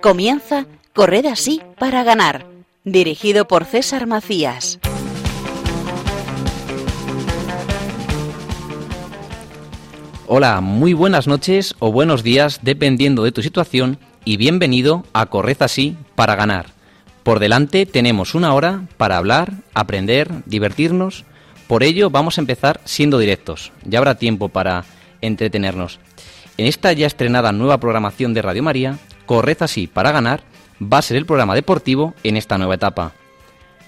Comienza Corred así para ganar, dirigido por César Macías. Hola, muy buenas noches o buenos días dependiendo de tu situación y bienvenido a Corred así para ganar. Por delante tenemos una hora para hablar, aprender, divertirnos. Por ello vamos a empezar siendo directos. Ya habrá tiempo para entretenernos. En esta ya estrenada nueva programación de Radio María, Corred así para ganar va a ser el programa deportivo en esta nueva etapa.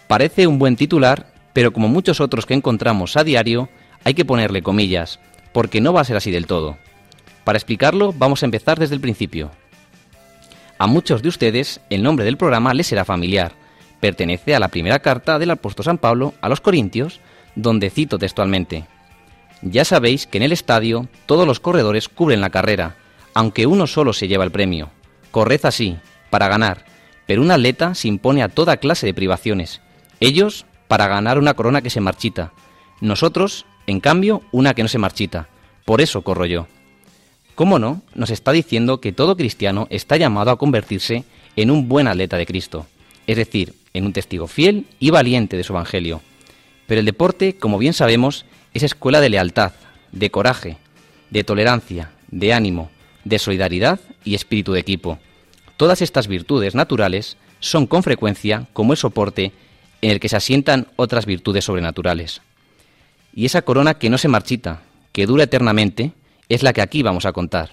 Parece un buen titular, pero como muchos otros que encontramos a diario, hay que ponerle comillas porque no va a ser así del todo. Para explicarlo, vamos a empezar desde el principio. A muchos de ustedes el nombre del programa les será familiar. Pertenece a la primera carta del apóstol San Pablo a los Corintios, donde cito textualmente, Ya sabéis que en el estadio todos los corredores cubren la carrera, aunque uno solo se lleva el premio. Corred así, para ganar, pero un atleta se impone a toda clase de privaciones. Ellos para ganar una corona que se marchita. Nosotros en cambio, una que no se marchita. Por eso corro yo. ¿Cómo no? Nos está diciendo que todo cristiano está llamado a convertirse en un buen atleta de Cristo, es decir, en un testigo fiel y valiente de su Evangelio. Pero el deporte, como bien sabemos, es escuela de lealtad, de coraje, de tolerancia, de ánimo, de solidaridad y espíritu de equipo. Todas estas virtudes naturales son con frecuencia como el soporte en el que se asientan otras virtudes sobrenaturales. Y esa corona que no se marchita, que dura eternamente, es la que aquí vamos a contar.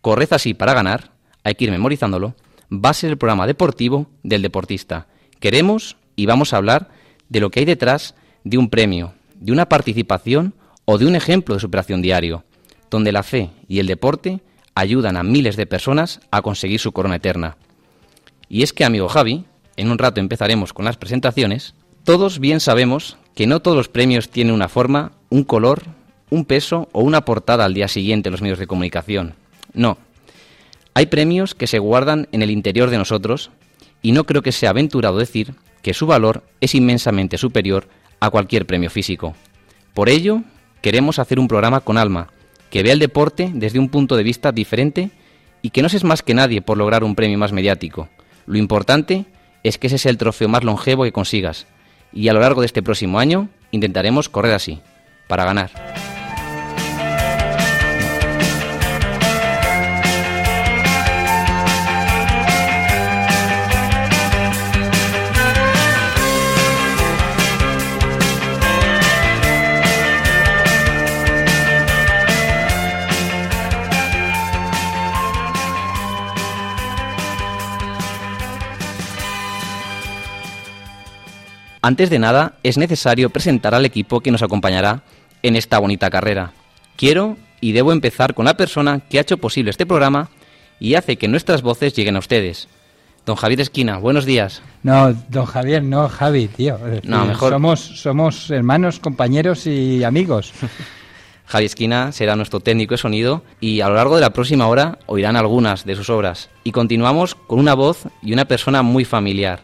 Corred así para ganar, hay que ir memorizándolo, va a ser el programa deportivo del deportista. Queremos y vamos a hablar de lo que hay detrás de un premio, de una participación o de un ejemplo de superación diario, donde la fe y el deporte ayudan a miles de personas a conseguir su corona eterna. Y es que, amigo Javi, en un rato empezaremos con las presentaciones, todos bien sabemos que no todos los premios tienen una forma, un color, un peso o una portada al día siguiente en los medios de comunicación. No. Hay premios que se guardan en el interior de nosotros y no creo que sea aventurado decir que su valor es inmensamente superior a cualquier premio físico. Por ello, queremos hacer un programa con alma, que vea el deporte desde un punto de vista diferente y que no seas más que nadie por lograr un premio más mediático. Lo importante es que ese sea el trofeo más longevo que consigas, y a lo largo de este próximo año intentaremos correr así, para ganar. Antes de nada, es necesario presentar al equipo que nos acompañará en esta bonita carrera. Quiero y debo empezar con la persona que ha hecho posible este programa y hace que nuestras voces lleguen a ustedes. Don Javier Esquina, buenos días. No, don Javier, no, Javi, tío. no, mejor. Somos, somos hermanos, compañeros y amigos. Javi Esquina será nuestro técnico de sonido y a lo largo de la próxima hora oirán algunas de sus obras. Y continuamos con una voz y una persona muy familiar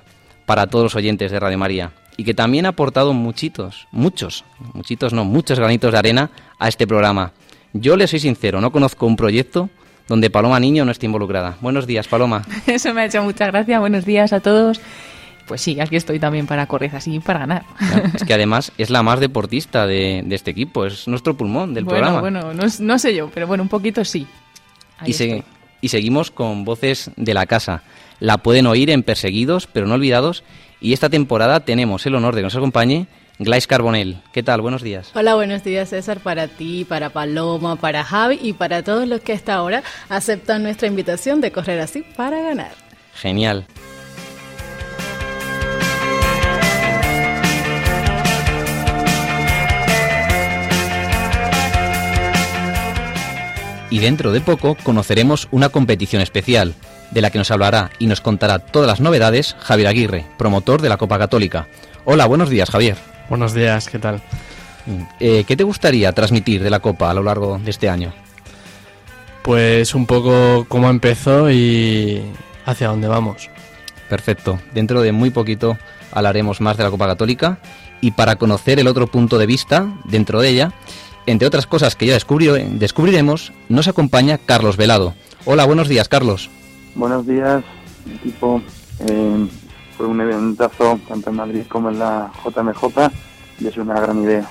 para todos los oyentes de Radio María y que también ha aportado muchitos, muchos, muchitos no, muchos granitos de arena a este programa. Yo le soy sincero, no conozco un proyecto donde Paloma Niño no esté involucrada. Buenos días, Paloma. Eso me ha hecho mucha gracia. Buenos días a todos. Pues sí, aquí estoy también para correr así, para ganar. es que además es la más deportista de, este equipo, es nuestro pulmón del programa. Bueno, no, no, sé yo, pero bueno, un poquito sí. y, y seguimos con voces de la casa. La pueden oír en Perseguidos, pero no olvidados, y esta temporada tenemos el honor de que nos acompañe Glais Carbonell. ¿Qué tal? Buenos días. Hola, buenos días César, para ti, para Paloma, para Javi y para todos los que hasta ahora aceptan nuestra invitación de correr así para ganar. Genial. Y dentro de poco conoceremos una competición especial de la que nos hablará y nos contará todas las novedades Javier Aguirre, promotor de la Copa Católica. Hola, buenos días, Javier. Buenos días, ¿qué tal? Eh, ¿Qué te gustaría transmitir de la Copa a lo largo de este año? Pues un poco cómo empezó y hacia dónde vamos. Perfecto. Dentro de muy poquito hablaremos más de la Copa Católica y para conocer el otro punto de vista dentro de ella, entre otras cosas que ya descubriremos, nos acompaña Carlos Velado. Hola, buenos días, Carlos. Buenos días, equipo. Eh, fue un eventazo tanto en Madrid como en la JMJ y es una gran idea.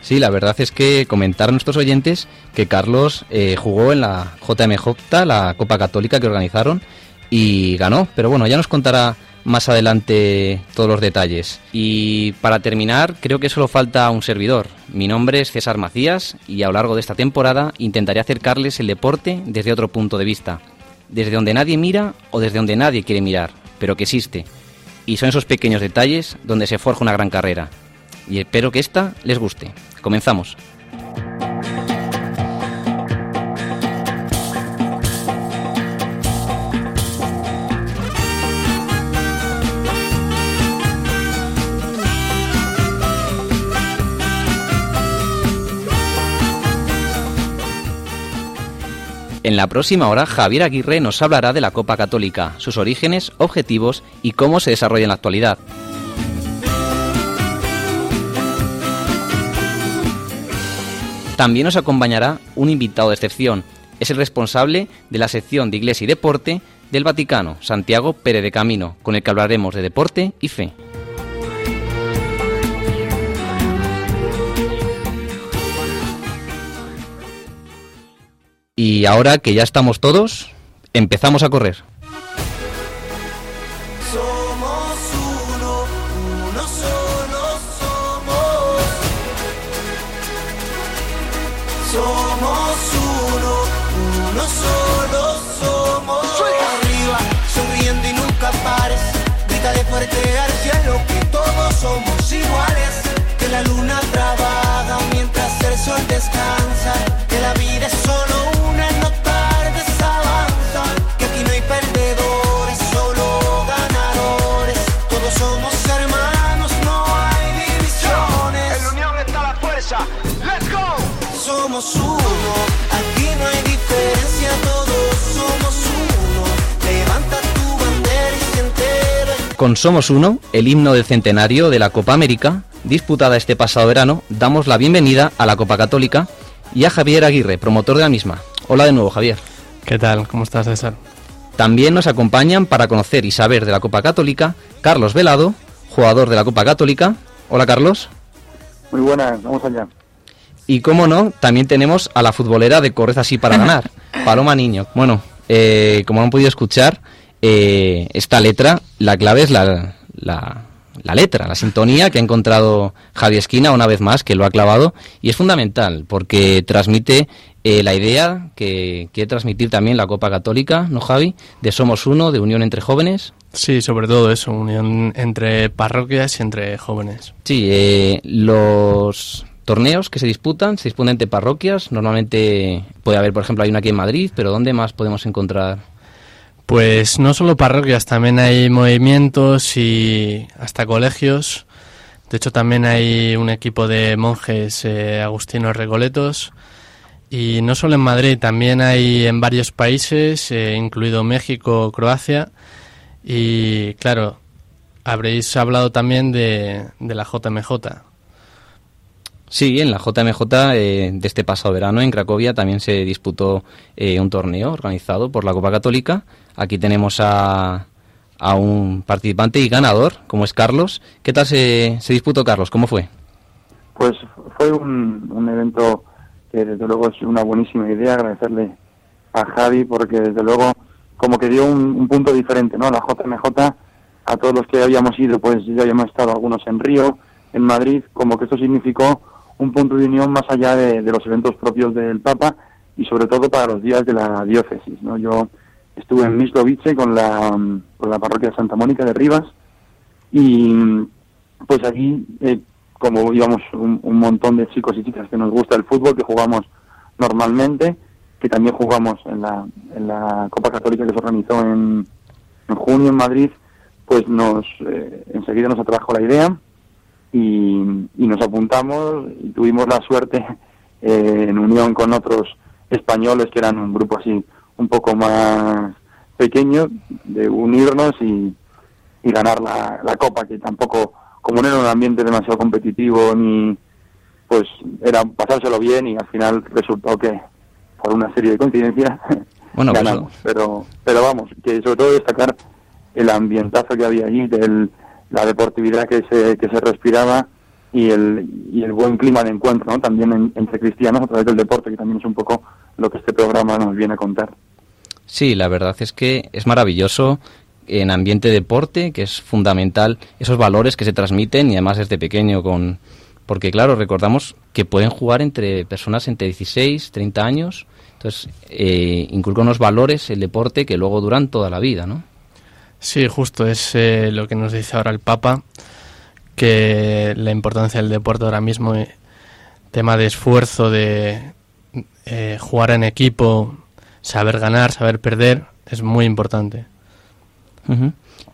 Sí, la verdad es que comentar a nuestros oyentes que Carlos eh, jugó en la JMJ, la Copa Católica que organizaron, y ganó. Pero bueno, ya nos contará más adelante todos los detalles. Y para terminar, creo que solo falta un servidor. Mi nombre es César Macías y a lo largo de esta temporada intentaré acercarles el deporte desde otro punto de vista. Desde donde nadie mira o desde donde nadie quiere mirar, pero que existe. Y son esos pequeños detalles donde se forja una gran carrera. Y espero que esta les guste. Comenzamos. En la próxima hora, Javier Aguirre nos hablará de la Copa Católica, sus orígenes, objetivos y cómo se desarrolla en la actualidad. También nos acompañará un invitado de excepción. Es el responsable de la sección de Iglesia y Deporte del Vaticano, Santiago Pérez de Camino, con el que hablaremos de deporte y fe. Y ahora que ya estamos todos, empezamos a correr. Somos uno, uno solo somos. Somos uno, uno solo somos. Arriba, sonriendo y nunca pares. Grítale fuerte al cielo que todos somos iguales. Que la luna trabaja mientras el sol descansa. Con Somos Uno, el himno del centenario de la Copa América, disputada este pasado verano, damos la bienvenida a la Copa Católica y a Javier Aguirre, promotor de la misma. Hola de nuevo, Javier. ¿Qué tal? ¿Cómo estás, César? También nos acompañan para conocer y saber de la Copa Católica Carlos Velado, jugador de la Copa Católica. Hola, Carlos. Muy buenas, vamos allá. Y como no, también tenemos a la futbolera de Corres así para ganar, Paloma Niño. Bueno, eh, como han podido escuchar, eh, esta letra, la clave es la, la, la letra, la sintonía que ha encontrado Javi Esquina una vez más, que lo ha clavado, y es fundamental porque transmite eh, la idea que quiere transmitir también la Copa Católica, ¿no, Javi? De Somos Uno, de unión entre jóvenes. Sí, sobre todo eso, unión entre parroquias y entre jóvenes. Sí, eh, los torneos que se disputan, se disputan entre parroquias. Normalmente puede haber, por ejemplo, hay una aquí en Madrid, pero ¿dónde más podemos encontrar? Pues no solo parroquias, también hay movimientos y hasta colegios. De hecho, también hay un equipo de monjes eh, agustinos recoletos. Y no solo en Madrid, también hay en varios países, eh, incluido México, Croacia. Y claro, habréis hablado también de, de la JMJ. Sí, en la JMJ eh, de este pasado verano en Cracovia también se disputó eh, un torneo organizado por la Copa Católica. Aquí tenemos a, a un participante y ganador, como es Carlos. ¿Qué tal se, se disputó, Carlos? ¿Cómo fue? Pues fue un, un evento que desde luego es una buenísima idea, agradecerle a Javi porque desde luego como que dio un, un punto diferente, ¿no? La JMJ, a todos los que habíamos ido, pues ya habíamos estado algunos en Río, en Madrid, como que esto significó un punto de unión más allá de, los eventos propios del Papa y sobre todo para los días de la diócesis, ¿no? Yo estuve en Mislovice con la, con la parroquia de Santa Mónica de Rivas y pues allí eh, como íbamos un, un, montón de chicos y chicas que nos gusta el fútbol, que jugamos normalmente, que también jugamos en la, en la Copa Católica que se organizó en, en junio en Madrid, pues nos eh, enseguida nos atrajo la idea y, y, nos apuntamos y tuvimos la suerte eh, en unión con otros españoles que eran un grupo así un poco más pequeño de unirnos y, y ganar la, la copa que tampoco como no era un ambiente demasiado competitivo ni pues era pasárselo bien y al final resultó que por una serie de coincidencias Bueno, pues ganamos. Pero, pero vamos, que sobre todo destacar el ambientazo que había allí, del- la deportividad que se, que se respiraba y el, y el buen clima de encuentro. También en- entre cristianos a través del deporte, que también es un poco lo que este programa nos viene a contar. Sí, la verdad es que es maravilloso en ambiente deporte, que es fundamental esos valores que se transmiten y además desde pequeño con porque claro, recordamos que pueden jugar entre personas entre 16, 30 años, entonces eh, inculca unos valores el deporte que luego duran toda la vida, ¿no? Sí, justo es eh, lo que nos dice ahora el Papa, que la importancia del deporte ahora mismo, eh, tema de esfuerzo, de eh, jugar en equipo, saber ganar, saber perder, es muy importante.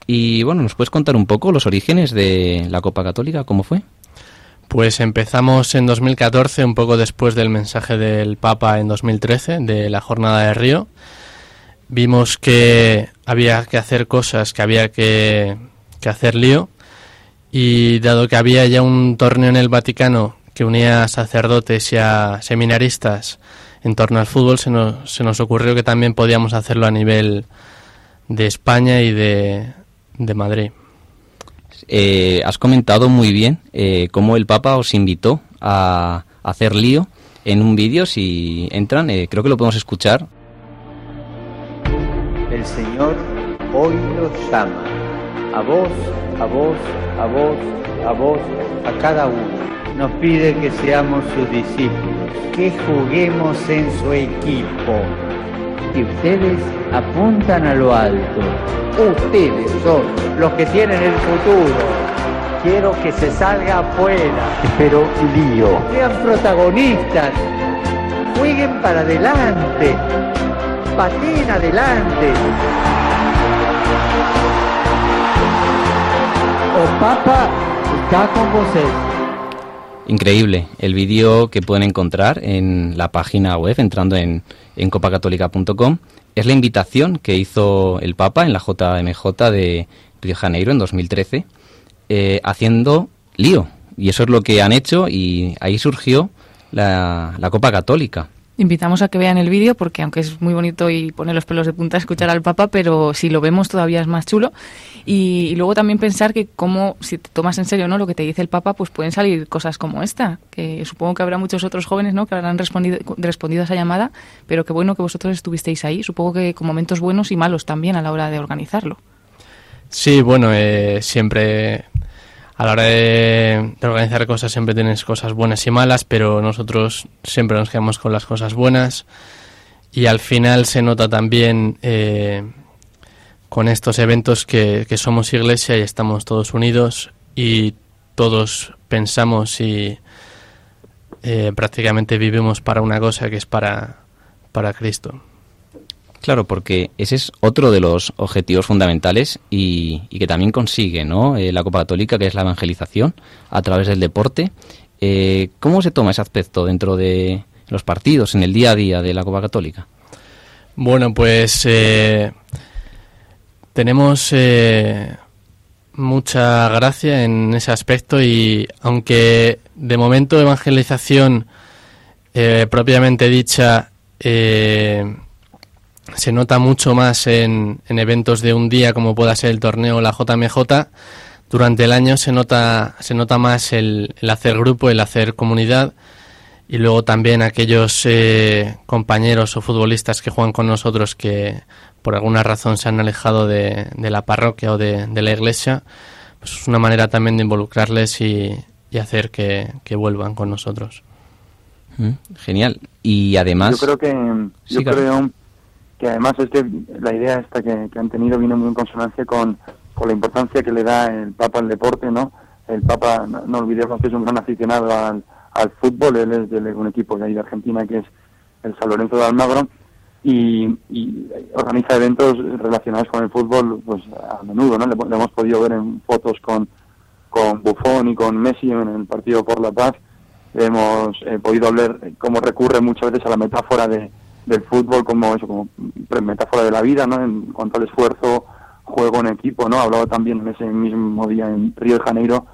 Y bueno, ¿nos puedes contar un poco los orígenes de la Copa Católica? ¿Cómo fue? Pues empezamos en 2014, un poco después del mensaje del Papa en 2013, de la jornada de Río. Vimos que había que hacer cosas, que había que, que hacer lío. Y dado que había ya un torneo en el Vaticano que unía a sacerdotes y a seminaristas en torno al fútbol, se nos, se nos ocurrió que también podíamos hacerlo a nivel de España y de, de Madrid. Eh, has comentado muy bien eh, cómo el Papa os invitó a hacer lío en un vídeo. Si entran, eh, creo que lo podemos escuchar. El Señor hoy los llama, a vos, a vos, a vos, a vos, a cada uno. Nos pide que seamos sus discípulos, que juguemos en su equipo. Y ustedes apuntan a lo alto. Ustedes son los que tienen el futuro. Quiero que se salga afuera. Pero lío. Sean protagonistas. Jueguen para adelante. Pateen adelante. O Papa está con vosotros. Increíble. El vídeo que pueden encontrar en la página web, entrando en, en copacatólica.com, es la invitación que hizo el Papa en la JMJ de Río de Janeiro en 2013, eh, haciendo lío. Y eso es lo que han hecho y ahí surgió la, la Copa Católica. Invitamos a que vean el vídeo porque aunque es muy bonito y pone los pelos de punta escuchar al Papa, pero si lo vemos todavía es más chulo. Y, luego también pensar que como si te tomas en serio no lo que te dice el Papa, pues pueden salir cosas como esta, que supongo que habrá muchos otros jóvenes ¿no? que habrán respondido, respondido a esa llamada, pero qué bueno que vosotros estuvisteis ahí, supongo que con momentos buenos y malos también a la hora de organizarlo. Sí, bueno, eh, siempre a la hora de, organizar cosas siempre tienes cosas buenas y malas, pero nosotros siempre nos quedamos con las cosas buenas y al final se nota también eh, con estos eventos que, que somos iglesia y estamos todos unidos y todos pensamos y eh, prácticamente vivimos para una cosa que es para, para Cristo. Claro, porque ese es otro de los objetivos fundamentales y, y que también consigue ¿no? Eh, la Copa Católica, que es la evangelización a través del deporte. Eh, ¿Cómo se toma ese aspecto dentro de los partidos, en el día a día de la Copa Católica? Bueno, pues eh, tenemos mucha gracia en ese aspecto y aunque de momento evangelización propiamente dicha se nota mucho más en, en eventos de un día como pueda ser el torneo o la JMJ, durante el año se nota, se nota más el, el hacer grupo, el hacer comunidad y luego también aquellos eh, compañeros o futbolistas que juegan con nosotros que por alguna razón se han alejado de, de la parroquia o de, de, la iglesia, pues es una manera también de involucrarles y, y hacer que, que, vuelvan con nosotros. Mm, genial. Y además... Yo creo que, yo Sí, claro. creo que además este, la idea esta que, que han tenido viene muy en consonancia con, con la importancia que le da el Papa al deporte, ¿no? El Papa, no, olvidemos que es un gran aficionado al, al fútbol, él es de un equipo de ahí de Argentina que es el San Lorenzo de Almagro y, organiza eventos relacionados con el fútbol pues a menudo, ¿no? Le, hemos podido ver en fotos con, con Buffon y con Messi en el partido por la paz, hemos eh, podido ver cómo recurre muchas veces a la metáfora de, del fútbol como eso, como metáfora de la vida, ¿no? En cuanto al esfuerzo, juego en equipo, ¿no? Hablaba también en ese mismo día en Río de Janeiro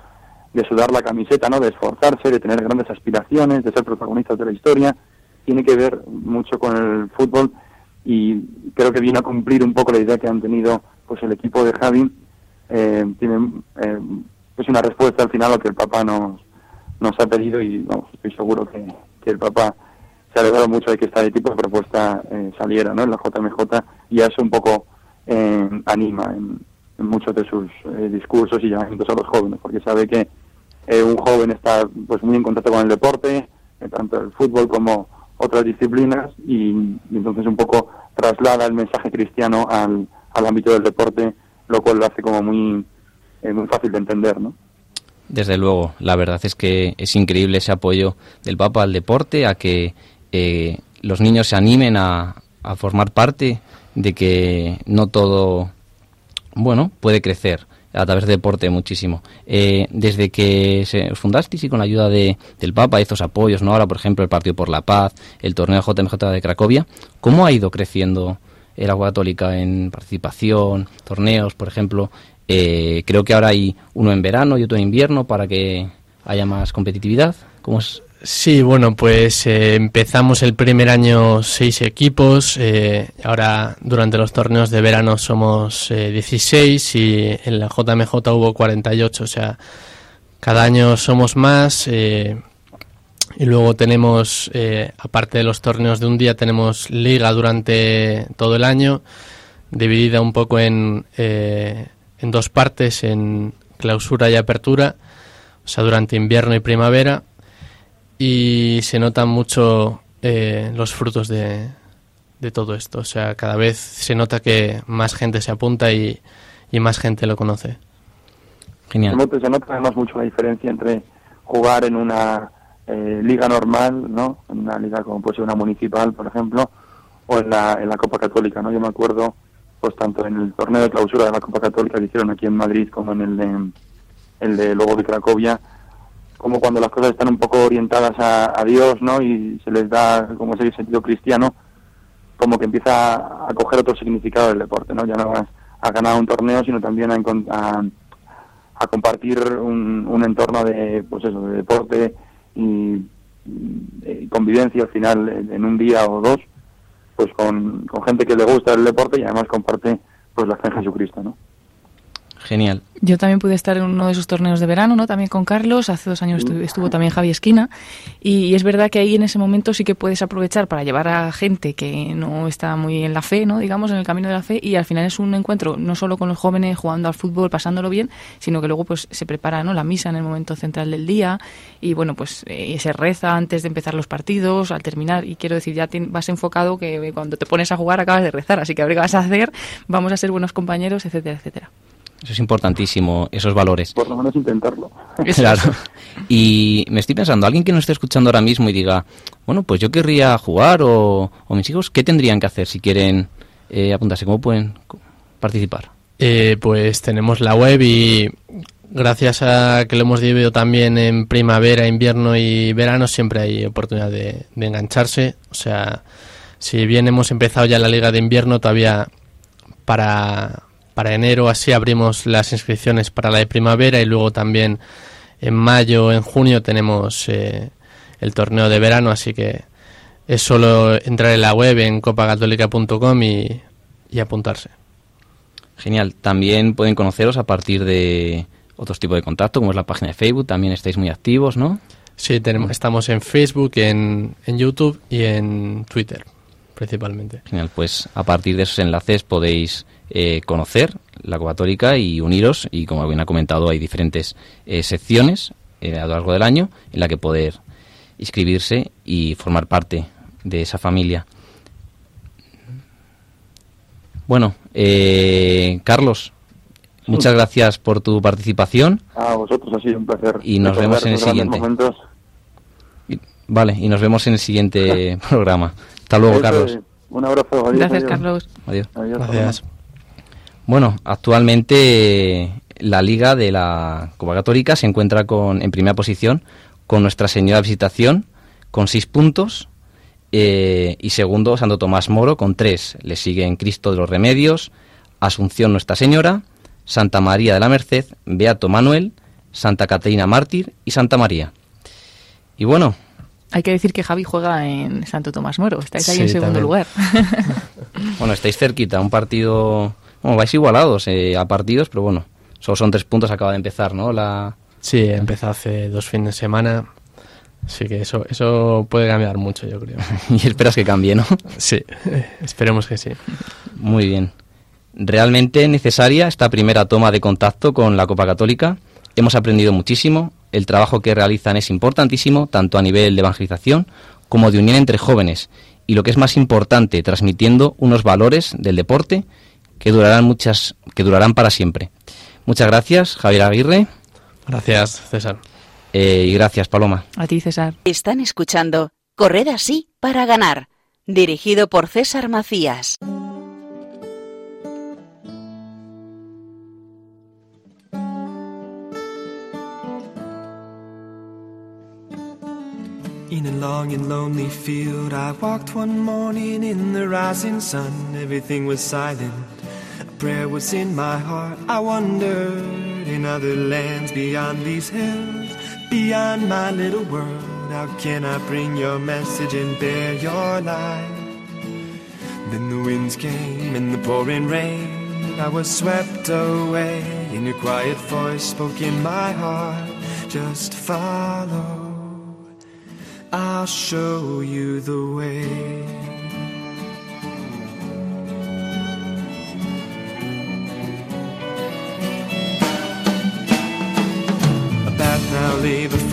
de sudar la camiseta, ¿no? De esforzarse, de tener grandes aspiraciones, de ser protagonistas de la historia. Tiene que ver mucho con el fútbol y creo que viene a cumplir un poco la idea que han tenido pues el equipo de Javi. Eh, tiene eh, una respuesta al final a lo que el papá nos, nos ha pedido y estoy seguro que, que el papá se mucho de que este tipo de propuesta eh, saliera ¿no? en la JMJ y eso un poco eh, anima en, en, muchos de sus eh, discursos y llamamientos a los jóvenes, porque sabe que eh, un joven está pues muy en contacto con el deporte, eh, tanto el fútbol como otras disciplinas, y, y, entonces un poco traslada el mensaje cristiano al, al ámbito del deporte, lo cual lo hace como muy, eh, muy fácil de entender, ¿no? Desde luego, la verdad es que es increíble ese apoyo del Papa al deporte, a que los niños se animen a, a, formar parte, de que no todo, bueno, puede crecer a través del deporte muchísimo. Eh, desde que se fundasteis y con la ayuda de, del Papa, estos apoyos, ¿no? Ahora, por ejemplo, el Partido por la Paz, el torneo JMJ de Cracovia, ¿cómo ha ido creciendo el agua católica en participación, torneos, por ejemplo? Eh, creo que ahora hay uno en verano y otro en invierno para que haya más competitividad. ¿Cómo es? Sí, bueno, pues eh, empezamos el primer año seis equipos, eh, ahora durante los torneos de verano somos eh, 16 y en la JMJ hubo 48, o sea, cada año somos más eh, y luego tenemos, aparte de los torneos de un día, tenemos liga durante todo el año, dividida un poco en, en dos partes, en clausura y apertura, o sea, durante invierno y primavera y se notan mucho eh, los frutos de, de, todo esto. O sea, cada vez se nota que más gente se apunta y, y más gente lo conoce. Genial. Se nota, se nota, además mucho la diferencia entre jugar en una eh, liga normal, ¿no? En una liga como puede ser una municipal, por ejemplo, o en la, en la Copa Católica, ¿no? Yo me acuerdo, pues tanto en el torneo de clausura de la Copa Católica que hicieron aquí en Madrid como en el de, el de luego de Cracovia, como cuando las cosas están un poco orientadas a, a, Dios, ¿no? Y se les da como ese sentido cristiano, como que empieza a, coger otro significado del deporte, ¿no? Ya no vas a ganar un torneo, sino también a, a, a compartir un, entorno de, pues eso, de deporte y, y, convivencia al final en un día o dos, pues con, con gente que le gusta el deporte y además comparte pues la fe en Jesucristo, ¿no? Genial. Yo también pude estar en uno de esos torneos de verano, ¿no? También con Carlos. Hace dos años estuvo, estuvo también Javi Esquina. Y, y, es verdad que ahí en ese momento sí que puedes aprovechar para llevar a gente que no está muy en la fe, ¿no? Digamos, en el camino de la fe. Y al final es un encuentro no solo con los jóvenes jugando al fútbol, pasándolo bien, sino que luego pues se prepara, ¿no? La misa en el momento central del día. Y bueno, pues eh, se reza antes de empezar los partidos, al terminar. Y quiero decir, ya te, vas enfocado que cuando te pones a jugar acabas de rezar. Así que a ver qué vas a hacer. Vamos a ser buenos compañeros, etcétera, etcétera. Eso es importantísimo, esos valores. Por lo menos intentarlo. Claro. Y me estoy pensando, alguien que nos esté escuchando ahora mismo y diga, bueno, pues yo querría jugar o, o mis hijos, ¿qué tendrían que hacer si quieren eh, apuntarse? ¿Cómo pueden participar? Eh, pues tenemos la web y gracias a que lo hemos dividido también en primavera, invierno y verano, siempre hay oportunidad de, de engancharse. O sea, si bien hemos empezado ya la liga de invierno, todavía para para enero así abrimos las inscripciones para la de primavera y luego también en mayo, en junio tenemos eh, el torneo de verano, así que es solo entrar en la web en copagatólica.com y, y, apuntarse. Genial. También pueden conoceros a partir de otros tipos de contacto, como es la página de Facebook, también estáis muy activos, ¿no? Sí, tenemos, estamos en Facebook, en, en YouTube y en Twitter, principalmente. Genial, pues a partir de esos enlaces podéis eh, conocer la Católica y uniros y como bien ha comentado hay diferentes eh, secciones eh, a lo largo del año en la que poder inscribirse y formar parte de esa familia. Bueno, eh, Carlos, muchas gracias por tu participación. A vosotros ha sido un placer. Y nos vemos en el siguiente. Momentos. Vale, y nos vemos en el siguiente programa. Hasta luego, Carlos. Un abrazo. Adiós, Gracias, adiós. Carlos. Adiós. Adiós, Gracias. Bueno, actualmente la Liga de la Copa Católica se encuentra con, en primera posición con Nuestra Señora Visitación con seis puntos eh, y segundo Santo Tomás Moro con tres. Le siguen Cristo de los Remedios, Asunción Nuestra Señora, Santa María de la Merced, Beato Manuel, Santa Caterina Mártir y Santa María. Y bueno, Hay que decir que Javi juega en Santo Tomás Moro. Estáis ahí Sí, en segundo también. lugar. bueno, estáis cerquita, un partido... Bueno, vais igualados eh, a partidos, pero bueno, solo son tres puntos, acaba de empezar, ¿no? La... Sí, empezó hace dos fines de semana. Así que eso, eso puede cambiar mucho, yo creo. y esperas que cambie, ¿no? Sí, esperemos que sí. Muy bien. Realmente necesaria esta primera toma de contacto con la Copa Católica. Hemos aprendido muchísimo. El trabajo que realizan es importantísimo, tanto a nivel de evangelización como de unión entre jóvenes. Y lo que es más importante, transmitiendo unos valores del deporte que durarán muchas, que durarán para siempre. Muchas gracias, Javier Aguirre. Gracias, César. Eh, y gracias, Paloma. A ti, César. Están escuchando Corred así para ganar, dirigido por César Macías. In a long and lonely field, I walked one morning in the rising sun. Everything was silent. Prayer was in my heart. I wondered in other lands beyond these hills, beyond my little world. How can I bring your message and bear your light? Then the winds came and the pouring rain. I was swept away, and your quiet voice spoke in my heart. Just follow. I'll show you the way.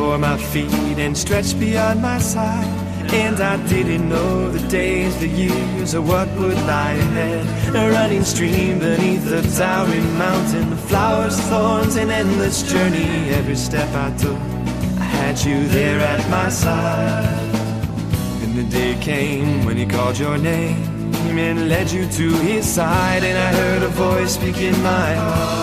Before my feet and stretched beyond my sight. And I didn't know the days, the years, or what would lie ahead. A running stream beneath a towering mountain, flowers, thorns, an endless journey. Every step I took, I had you there at my side. Then the day came when he called your name and led you to his side, and I heard a voice speak in my heart.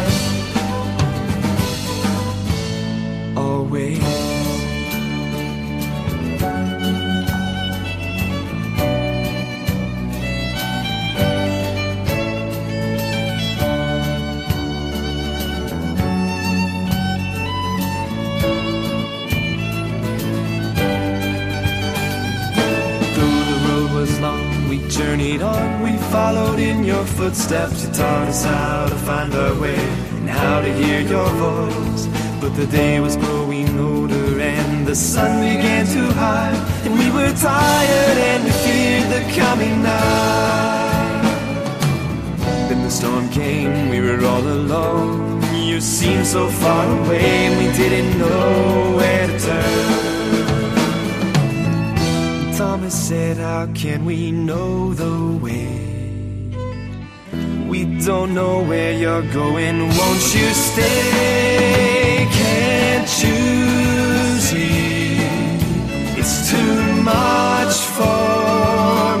Journeyed on. We followed in your footsteps. You taught us how to find our way and how to hear your voice. But the day was growing older and the sun began to hide. And we were tired and we feared the coming night. Then the storm came, we were all alone. You seemed so far away and we didn't know where to turn. Thomas said, How can we know the way? We don't know where you're going. Won't you stay? Can't see? It's too much for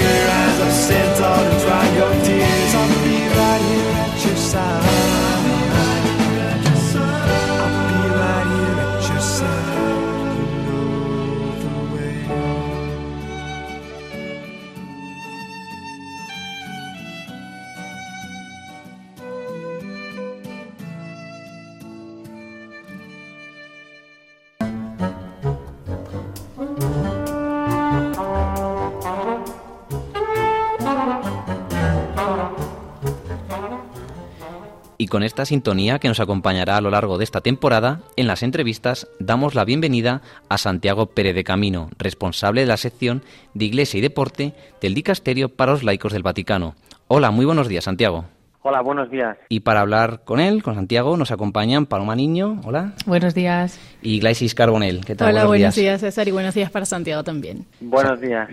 Con esta sintonía que nos acompañará a lo largo de esta temporada, en las entrevistas damos la bienvenida a Santiago Pérez de Camino, responsable de la sección de Iglesia y Deporte del Dicasterio para los Laicos del Vaticano. Hola, muy buenos días, Santiago. Hola, buenos días. Y para hablar con él, con Santiago, nos acompañan Paloma Niño, hola. Buenos días. Y Glaisis Carbonel, ¿qué tal? Hola, buenos, días. días, César, y buenos días para Santiago también. Buenos días.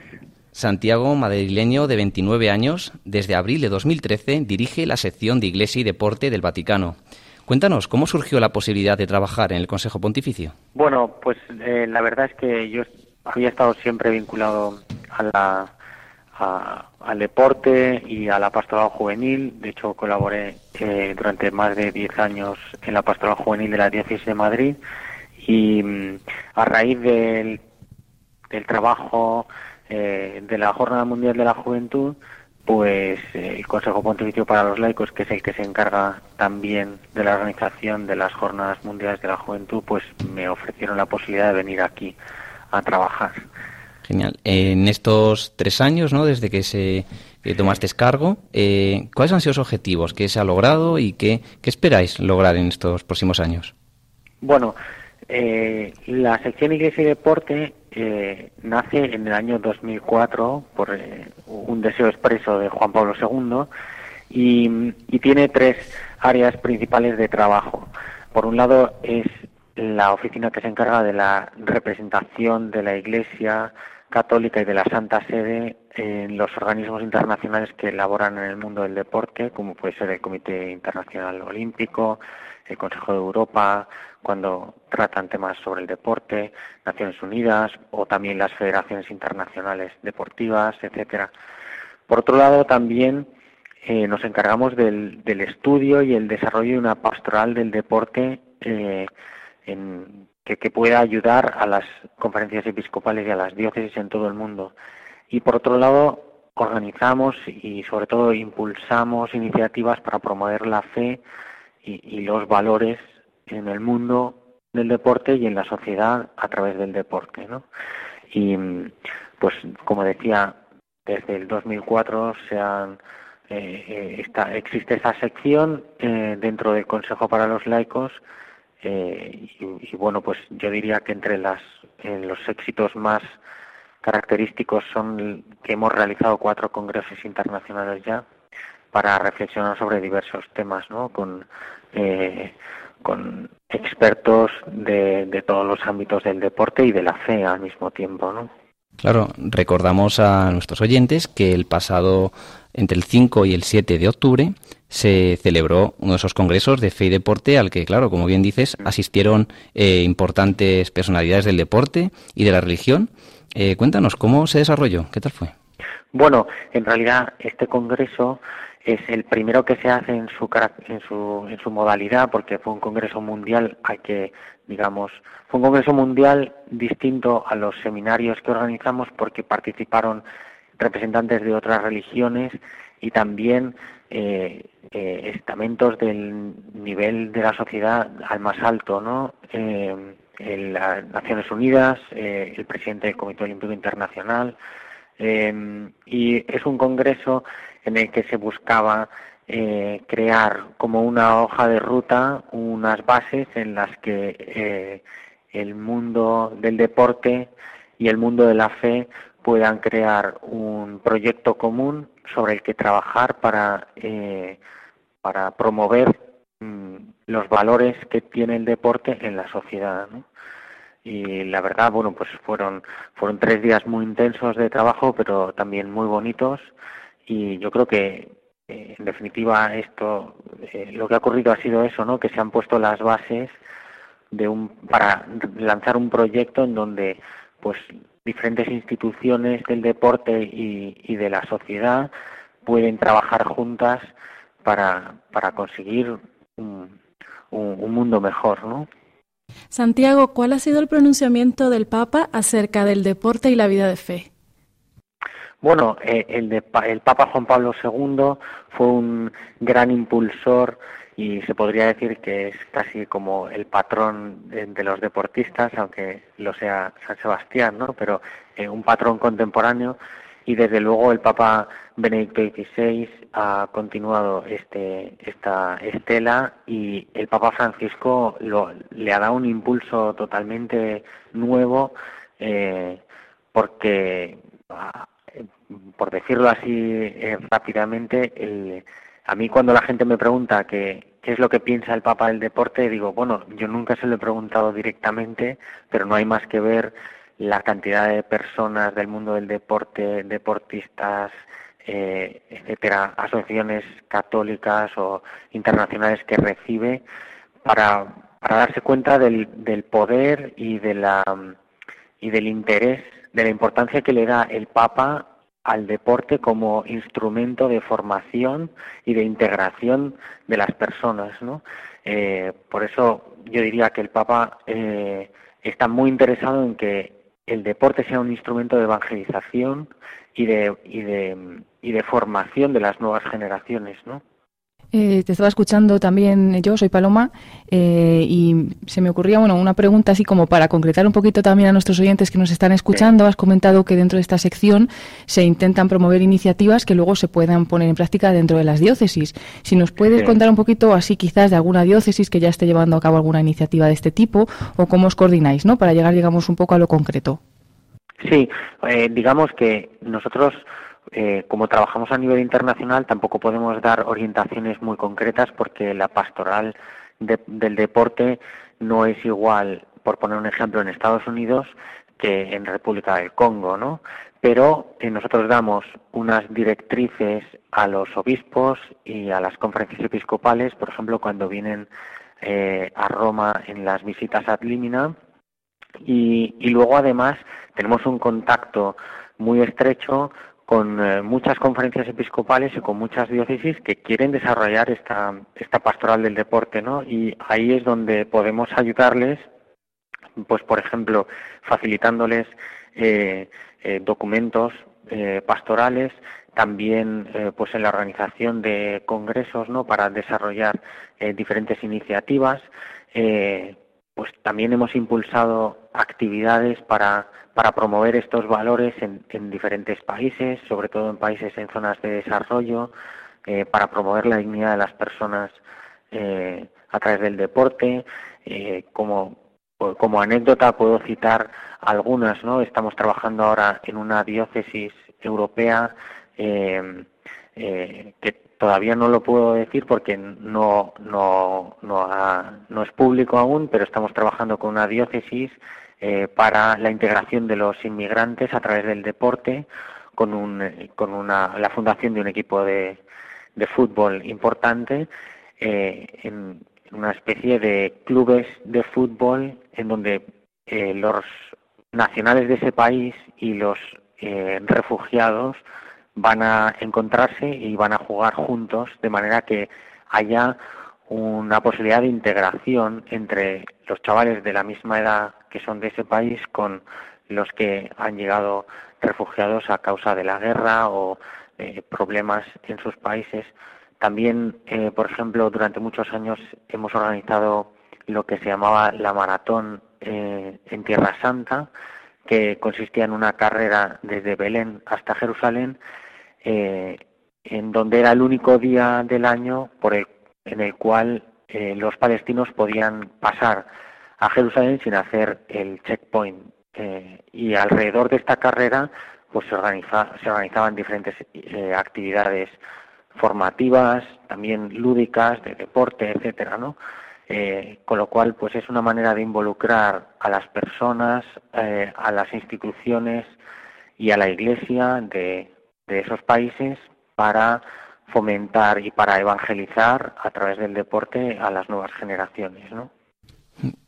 Santiago, madrileño de 29 años, desde abril de 2013 dirige la sección de Iglesia y Deporte del Vaticano. Cuéntanos, ¿cómo surgió la posibilidad de trabajar en el Consejo Pontificio? Bueno, pues eh, la verdad es que yo había estado siempre vinculado a la, a- al deporte y a la pastoral juvenil. De hecho, colaboré eh, durante más de 10 años en la pastoral juvenil de la diócesis de Madrid y mm, a raíz del, del trabajo eh, de la Jornada Mundial de la Juventud, pues eh, el Consejo Pontificio para los Laicos, que es el que se encarga también de la organización de las Jornadas Mundiales de la Juventud, pues me ofrecieron la posibilidad de venir aquí a trabajar. Genial. En estos tres años, ¿no? Desde que se que tomaste cargo, eh, ¿cuáles han sido los objetivos? ¿Qué se ha logrado y qué, qué esperáis lograr en estos próximos años? Bueno, eh, la sección Iglesia y Deporte eh, nace en el año 2004 por eh, un deseo expreso de Juan Pablo II y, y tiene tres áreas principales de trabajo. Por un lado es la oficina que se encarga de la representación de la Iglesia católica y de la Santa Sede en los organismos internacionales que elaboran en el mundo del deporte, como puede ser el Comité Internacional Olímpico, el Consejo de Europa, cuando tratan temas sobre el deporte, Naciones Unidas o también las federaciones internacionales deportivas, etcétera. Por otro lado, también eh, nos encargamos del, estudio y el desarrollo de una pastoral del deporte eh, en- que, pueda ayudar a las conferencias episcopales y a las diócesis en todo el mundo. Y por otro lado, organizamos y sobre todo impulsamos iniciativas para promover la fe y los valores en el mundo del deporte y en la sociedad a través del deporte, ¿no? Y pues como decía, desde el 2004 se han eh, eh, existe esa sección eh, dentro del Consejo para los Laicos eh, y, y, bueno pues yo diría que entre las eh, los éxitos más característicos son que hemos realizado cuatro congresos internacionales ya para reflexionar sobre diversos temas, ¿no? Con, eh, con expertos de, de todos los ámbitos del deporte y de la fe al mismo tiempo, ¿no? Claro, recordamos a nuestros oyentes que el pasado, entre el 5 y el 7 de octubre, se celebró uno de esos congresos de fe y deporte al que, claro, como bien dices, asistieron eh, importantes personalidades del deporte y de la religión. Eh, cuéntanos, ¿cómo se desarrolló? ¿Qué tal fue? Bueno, en realidad este congreso es el primero que se hace en su en su en su modalidad porque fue un congreso mundial al que digamos fue un congreso mundial distinto a los seminarios que organizamos porque participaron representantes de otras religiones y también eh, eh, estamentos del nivel de la sociedad al más alto, ¿no? Eh, las Naciones Unidas, el presidente del Comité Olímpico Internacional, y es un congreso en el que se buscaba eh, crear como una hoja de ruta unas bases en las que eh, el mundo del deporte y el mundo de la fe puedan crear un proyecto común sobre el que trabajar para, eh, para promover mm, los valores que tiene el deporte en la sociedad. y la verdad bueno pues fueron fueron tres días muy intensos de trabajo pero también muy bonitos y yo creo que eh, en definitiva esto eh, lo que ha ocurrido ha sido eso no que se han puesto las bases de un para lanzar un proyecto en donde pues diferentes instituciones del deporte y, y de la sociedad pueden trabajar juntas para para conseguir un, un, un mundo mejor no Santiago, ¿cuál ha sido el pronunciamiento del Papa acerca del deporte y la vida de fe? Bueno, eh, el, de, el Papa Juan Pablo II fue un gran impulsor y se podría decir que es casi como el patrón de, de los deportistas, aunque lo sea San Sebastián, ¿no? Pero eh, un patrón contemporáneo y desde luego el Papa Benedicto XVI ha continuado este, esta estela y el Papa Francisco lo, le ha dado un impulso totalmente nuevo eh, porque, ah, por decirlo así eh, rápidamente, a mí cuando la gente me pregunta qué es lo que piensa el Papa del deporte, digo, bueno, yo nunca se lo he preguntado directamente, pero no hay más que ver la cantidad de personas del mundo del deporte, deportistas, eh, etcétera, asociaciones católicas o internacionales que recibe para, para darse cuenta del, del poder y de la y del interés, de la importancia que le da el Papa al deporte como instrumento de formación y de integración de las personas, ¿no? Eh, por eso yo diría que el Papa eh, está muy interesado en que el deporte sea un instrumento de evangelización y de, y de, y de formación de las nuevas generaciones, ¿no? Eh, te estaba escuchando también yo, soy Paloma, eh, y se me ocurría bueno, una pregunta así como para concretar un poquito también a nuestros oyentes que nos están escuchando. Has comentado que dentro de esta sección se intentan promover iniciativas que luego se puedan poner en práctica dentro de las diócesis. Si nos puedes contar un poquito así quizás de alguna diócesis que ya esté llevando a cabo alguna iniciativa de este tipo o cómo os coordináis, ¿no? Para llegar, digamos, un poco a lo concreto. Sí, eh, digamos que nosotros eh, como trabajamos a nivel internacional, tampoco podemos dar orientaciones muy concretas porque la pastoral del deporte no es igual, por poner un ejemplo, en Estados Unidos que en República del Congo, ¿no? Pero eh, nosotros damos unas directrices a los obispos y a las conferencias episcopales, por ejemplo, cuando vienen eh, a Roma en las visitas ad limina, y, y luego además tenemos un contacto muy estrecho con eh, muchas conferencias episcopales y con muchas diócesis que quieren desarrollar esta, esta pastoral del deporte, ¿no? Y ahí es donde podemos ayudarles, pues por ejemplo, facilitándoles eh, eh, documentos pastorales, también pues en la organización de congresos, ¿no? Para desarrollar diferentes iniciativas. Pues también hemos impulsado actividades para para promover estos valores en, diferentes países, sobre todo en países en zonas de desarrollo, eh, para promover la dignidad de las personas eh, a través del deporte. Eh, como, como anécdota puedo citar algunas, ¿no? Estamos trabajando ahora en una diócesis europea que todavía no lo puedo decir porque no, no, no, es público aún, pero estamos trabajando con una diócesis eh, para la integración de los inmigrantes a través del deporte con, un, con una, la fundación de un equipo de, de fútbol importante eh, en, una especie de clubes de fútbol en donde eh, los nacionales de ese país y los refugiados van a encontrarse y van a jugar juntos de manera que haya una posibilidad de integración entre los chavales de la misma edad que son de ese país con los que han llegado refugiados a causa de la guerra o eh, problemas en sus países. También, eh, por ejemplo, durante muchos años hemos organizado lo que se llamaba la maratón eh, en Tierra Santa, que consistía en una carrera desde Belén hasta Jerusalén, en donde era el único día del año por el, en el cual los palestinos podían pasar a Jerusalén sin hacer el checkpoint. Eh, y alrededor de esta carrera pues se, organiza, se organizaban diferentes eh, actividades formativas, también lúdicas, de deporte, etcétera, ¿no? Eh, con lo cual, pues es una manera de involucrar a las personas, a las instituciones y a la Iglesia de, de esos países para fomentar y para evangelizar a través del deporte a las nuevas generaciones, ¿no?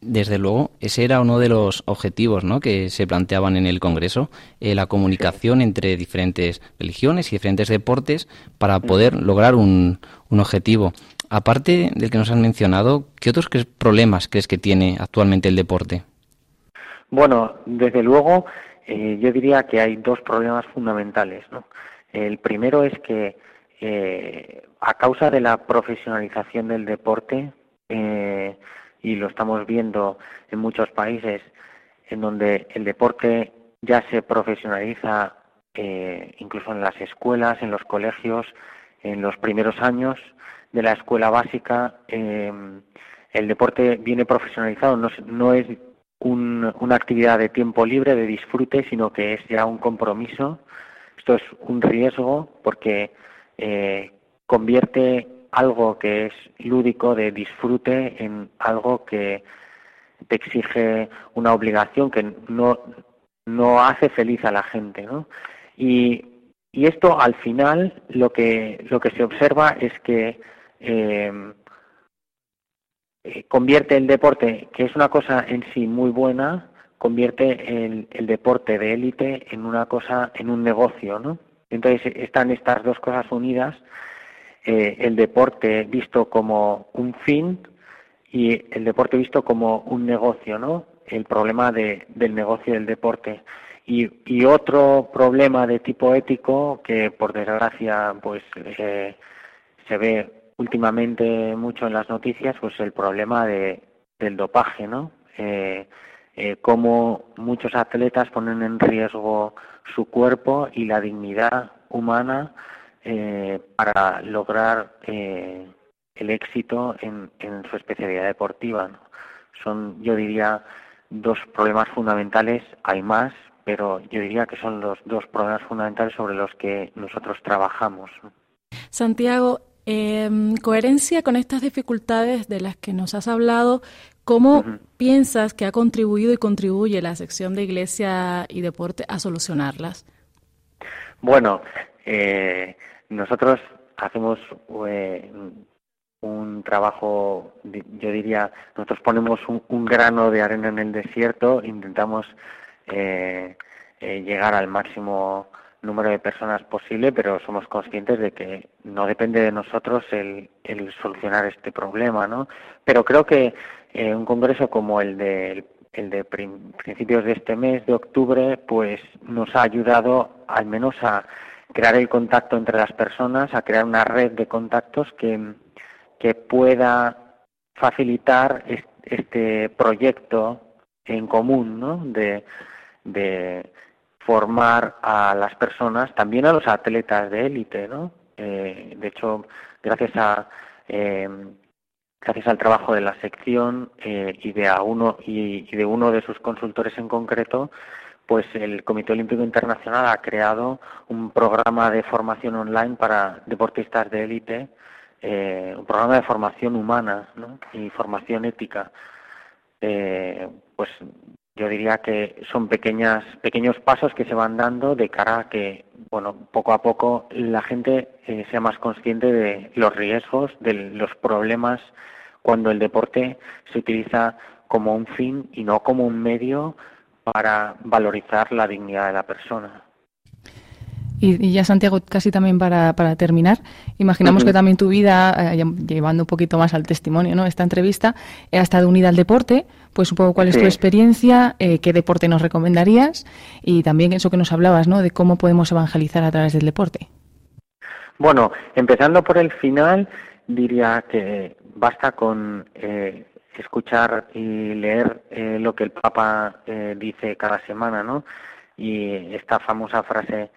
Desde luego, ese era uno de los objetivos ¿no? que se planteaban en el Congreso, eh, la comunicación entre diferentes religiones y diferentes deportes para poder lograr un, un, objetivo. Aparte del que nos han mencionado, ¿qué otros problemas crees que tiene actualmente el deporte? Bueno, desde luego, eh, yo diría que hay dos problemas fundamentales. ¿no? El primero es que eh, a causa de la profesionalización del deporte, eh, y lo estamos viendo en muchos países en donde el deporte ya se profesionaliza eh, incluso en las escuelas, en los colegios, en los primeros años de la escuela básica, eh, el deporte viene profesionalizado, no, no es una actividad de tiempo libre, de disfrute, sino que es ya un compromiso. Esto es un riesgo porque eh, convierte algo que es lúdico, de disfrute, en algo que te exige una obligación que no, no hace feliz a la gente, ¿no? Y, y esto al final lo que, lo que se observa es que eh, eh, convierte el deporte, que es una cosa en sí muy buena, convierte el, el deporte de élite en una cosa, en un negocio, ¿no? Entonces están estas dos cosas unidas, eh, el deporte visto como un fin y el deporte visto como un negocio, ¿no? El problema de, del negocio del deporte. Y, y, otro problema de tipo ético que, por desgracia, pues eh, se ve últimamente mucho en las noticias, pues el problema de, del dopaje, ¿no? Eh, eh, cómo muchos atletas ponen en riesgo su cuerpo y la dignidad humana eh, para lograr eh, el éxito en, en, su especialidad deportiva. ¿no? Son, yo diría, dos problemas fundamentales, hay más, pero yo diría que son los dos problemas fundamentales sobre los que nosotros trabajamos. Santiago, eh, coherencia con estas dificultades de las que nos has hablado, ¿cómo uh -huh. piensas que ha contribuido y contribuye la sección de Iglesia y Deporte a solucionarlas? Bueno, eh, nosotros hacemos eh, un trabajo, yo diría, nosotros ponemos un, un, grano de arena en el desierto, intentamos eh, eh llegar al máximo número de personas posible, pero somos conscientes de que no depende de nosotros el, el solucionar este problema, ¿no? Pero creo que eh, un congreso como el de el de principios de este mes de octubre, pues nos ha ayudado al menos a crear el contacto entre las personas, a crear una red de contactos que, que pueda facilitar este proyecto en común, ¿no? De, formar a las personas, también a los atletas de élite, ¿no? Eh, de hecho, gracias a eh, gracias al trabajo de la sección eh, y de a uno y, de uno de sus consultores en concreto, pues el Comité Olímpico Internacional ha creado un programa de formación online para deportistas de élite, eh, un programa de formación humana y formación ética. Pues yo diría que son pequeñas pequeños pasos que se van dando de cara a que bueno poco a poco la gente eh, sea más consciente de los riesgos de los problemas cuando el deporte se utiliza como un fin y no como un medio para valorizar la dignidad de la persona y, y, ya Santiago, casi también para, para terminar, imaginamos uh -huh. que también tu vida, eh, llevando un poquito más al testimonio, ¿no? Esta entrevista, eh, ha estado unida al deporte, pues un poco cuál es sí. tu experiencia, eh, qué deporte nos recomendarías y también eso que nos hablabas, ¿no? De cómo podemos evangelizar a través del deporte. Bueno, empezando por el final, diría que basta con eh, escuchar y leer eh, lo que el Papa eh, dice cada semana, ¿no? Y esta famosa frase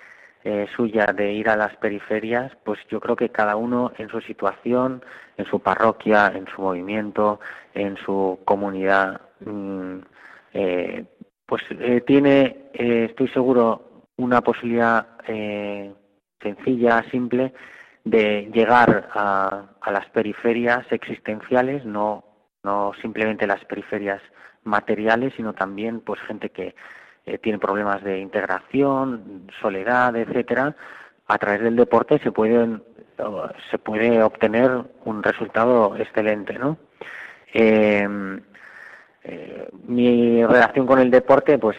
eh, suya de ir a las periferias, pues yo creo que cada uno en su situación, en su parroquia, en su movimiento, en su comunidad, mmm, eh, pues eh, tiene, estoy seguro, una posibilidad sencilla, simple, de llegar a, a las periferias existenciales, no, no simplemente las periferias materiales, sino también pues gente que eh, tiene problemas de integración, soledad, etcétera, a través del deporte se pueden se puede obtener un resultado excelente, ¿no? Eh, eh, mi relación con el deporte, pues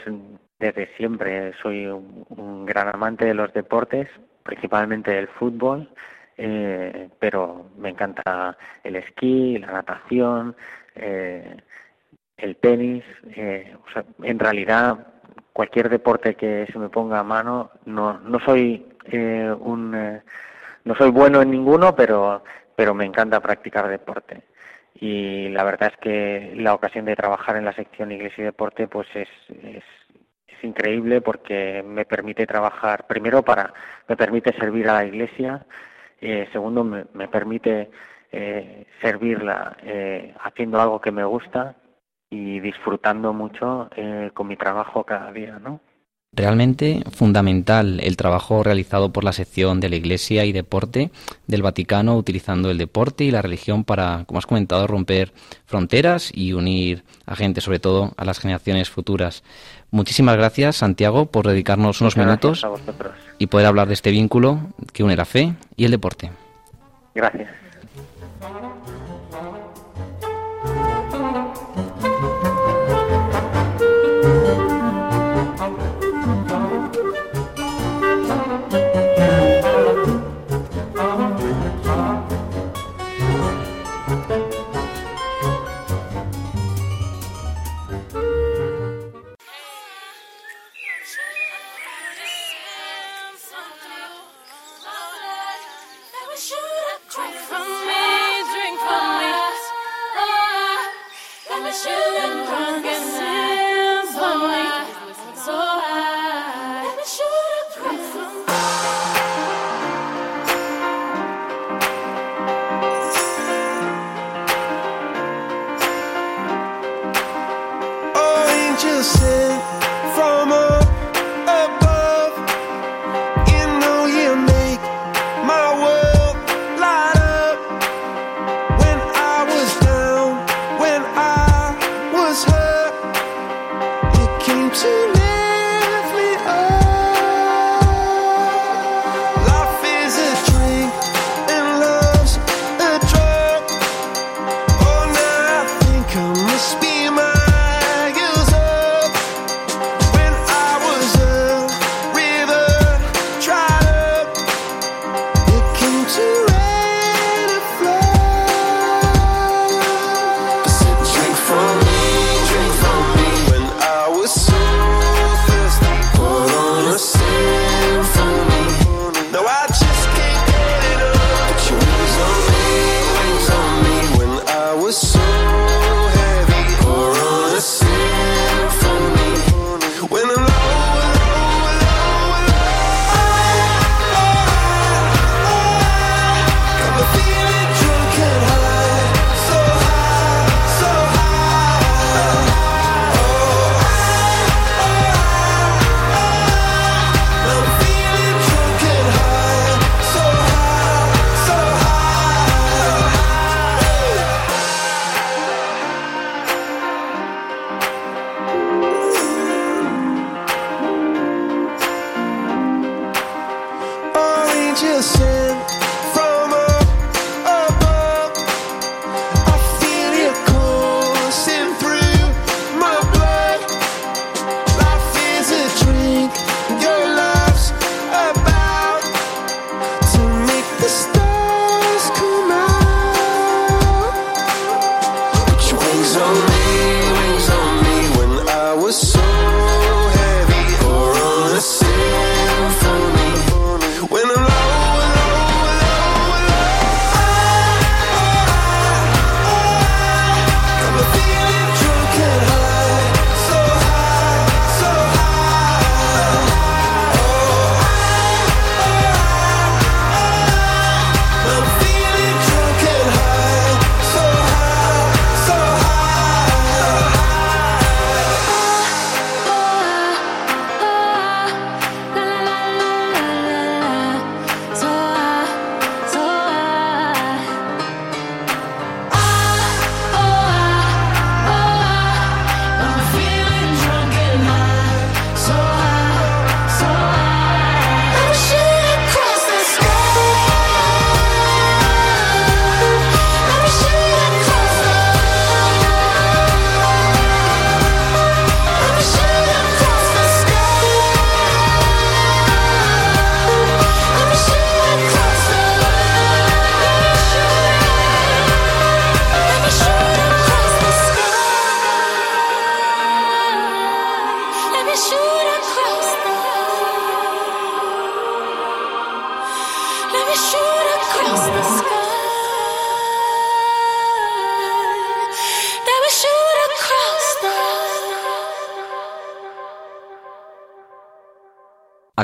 desde siempre soy un, gran amante de los deportes, principalmente del fútbol, eh, pero me encanta el esquí, la natación, eh, el tenis, en realidad cualquier deporte que se me ponga a mano, no, no soy eh, un eh, no soy bueno en ninguno, pero pero me encanta practicar deporte. Y la verdad es que la ocasión de trabajar en la sección Iglesia y Deporte pues es, es, increíble porque me permite trabajar primero para me permite servir a la Iglesia, eh, segundo me, me permite eh, servirla eh, haciendo algo que me gusta y disfrutando mucho eh, con mi trabajo cada día, ¿no? Realmente fundamental el trabajo realizado por la sección de la Iglesia y Deporte del Vaticano utilizando el deporte y la religión para, como has comentado, romper fronteras y unir a gente, sobre todo a las generaciones futuras. Muchísimas gracias, Santiago, por dedicarnos unos minutos y poder hablar de este vínculo que une la fe y el deporte. Gracias.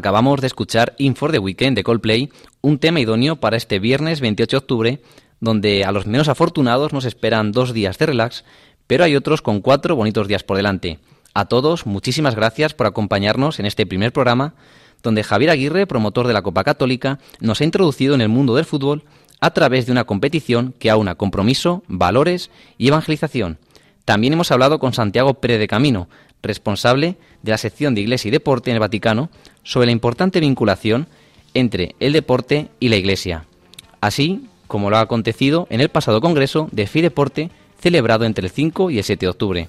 Acabamos de escuchar In for the Weekend de Coldplay, un tema idóneo para este viernes 28 de octubre, donde a los menos afortunados nos esperan dos días de relax, pero hay otros con cuatro bonitos días por delante. A todos, muchísimas gracias por acompañarnos en este primer programa, donde Javier Aguirre, promotor de la Copa Católica, nos ha introducido en el mundo del fútbol a través de una competición que aúna compromiso, valores y evangelización. También hemos hablado con Santiago Pérez de Camino, responsable de la sección de Iglesia y Deporte en el Vaticano, sobre la importante vinculación entre el deporte y la Iglesia, así como lo ha acontecido en el pasado Congreso de Fideporte celebrado entre el 5 y el 7 de octubre.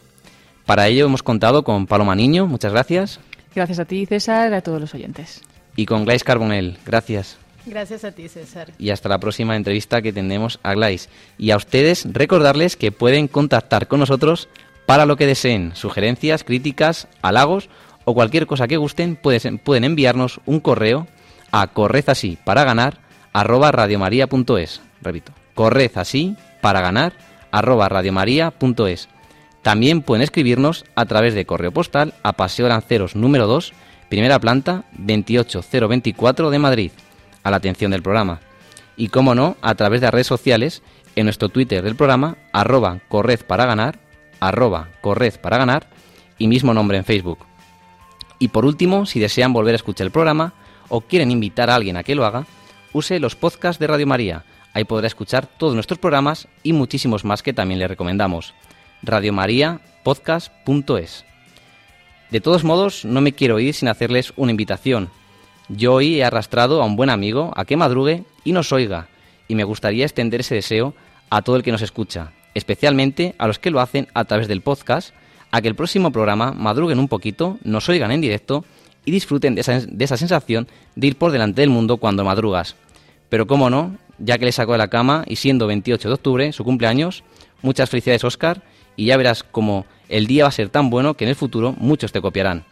Para ello hemos contado con Paloma Niño, muchas gracias, Gracias a ti, César, a todos los oyentes. y con Glais Carbonell, gracias. Gracias a ti, César. y hasta la próxima entrevista que tendremos a Glais. Y a ustedes recordarles que pueden contactar con nosotros para lo que deseen, sugerencias, críticas, halagos o cualquier cosa que gusten, pueden, enviarnos un correo a corred arroba. Repito, corred para ganar arroba radiomaria.es. También pueden escribirnos a través de correo postal a Paseo Lanceros número 2, primera planta 28024 de Madrid, a la atención del programa. Y como no, a través de redes sociales, en nuestro Twitter del programa, arroba corred para ganar, arroba corred para ganar, y mismo nombre en Facebook. Y por último, si desean volver a escuchar el programa o quieren invitar a alguien a que lo haga, use los podcasts de Radio María. Ahí podrá escuchar todos nuestros programas y muchísimos más que también le recomendamos. radiomariapodcast.es. De todos modos, no me quiero ir sin hacerles una invitación. Yo hoy he arrastrado a un buen amigo a que madrugue y nos oiga, y me gustaría extender ese deseo a todo el que nos escucha, especialmente a los que lo hacen a través del podcast, a que el próximo programa madruguen un poquito, nos oigan en directo y disfruten de esa, de esa sensación de ir por delante del mundo cuando madrugas. Pero cómo no, ya que le sacó de la cama y siendo 28 de octubre, su cumpleaños, muchas felicidades Oscar y ya verás como el día va a ser tan bueno que en el futuro muchos te copiarán.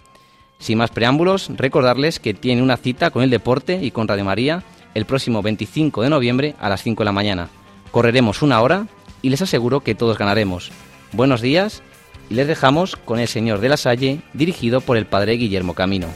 Sin más preámbulos, recordarles que tiene una cita con el deporte y con Radio María el próximo 25 de noviembre a las 5 de la mañana. Correremos una hora y les aseguro que todos ganaremos. Buenos días y les dejamos con El Señor de la Salle, dirigido por el Padre Guillermo Camino.